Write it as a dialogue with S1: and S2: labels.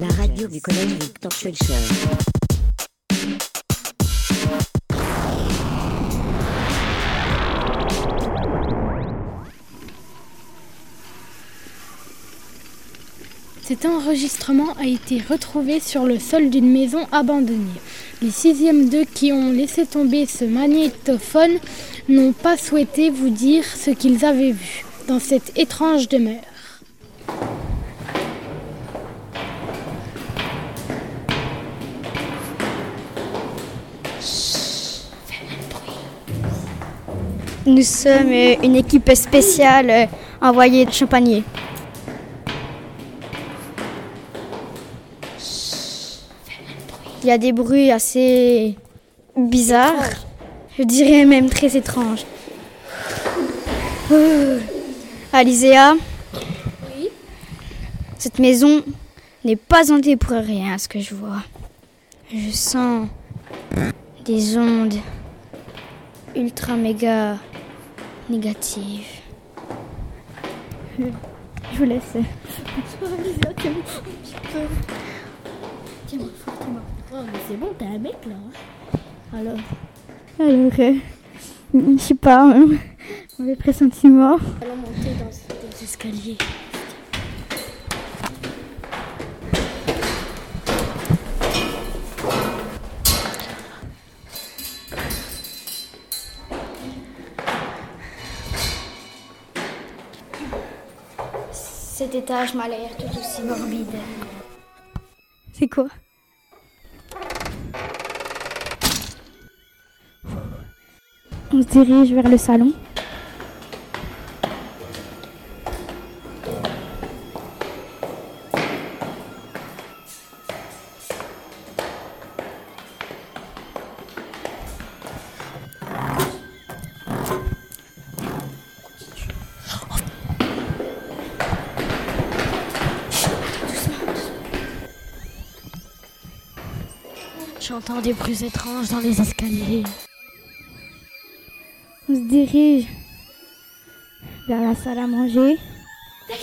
S1: la radio du collège Victor.
S2: Cet enregistrement a été retrouvé sur le sol d'une maison abandonnée. Les sixièmes d'eux qui ont laissé tomber ce magnétophone n'ont pas souhaité vous dire ce qu'ils avaient vu dans cette étrange demeure.
S3: Nous sommes euh, une équipe spéciale euh, envoyée de Champagné. Il y a des bruits assez bizarres, je dirais même très étranges. Oh. Alizéa, cette maison n'est pas hantée pour rien, à ce que je vois. Je sens des ondes ultra méga négatives. Je, vous laisse.
S2: Tiens-moi, tiens-moi. Oh, mais c'est bon, t'es un mec là. hein. Alors,
S3: Alors, euh, je sais pas, euh, mauvais pressentiment.
S2: allons monter dans les escaliers.
S3: Cet étage m'a l'air tout aussi morbide. C'est quoi? On se dirige vers le salon.
S2: J'entends des bruits étranges dans les escaliers.
S3: On se dirige vers la salle à manger.
S2: C'était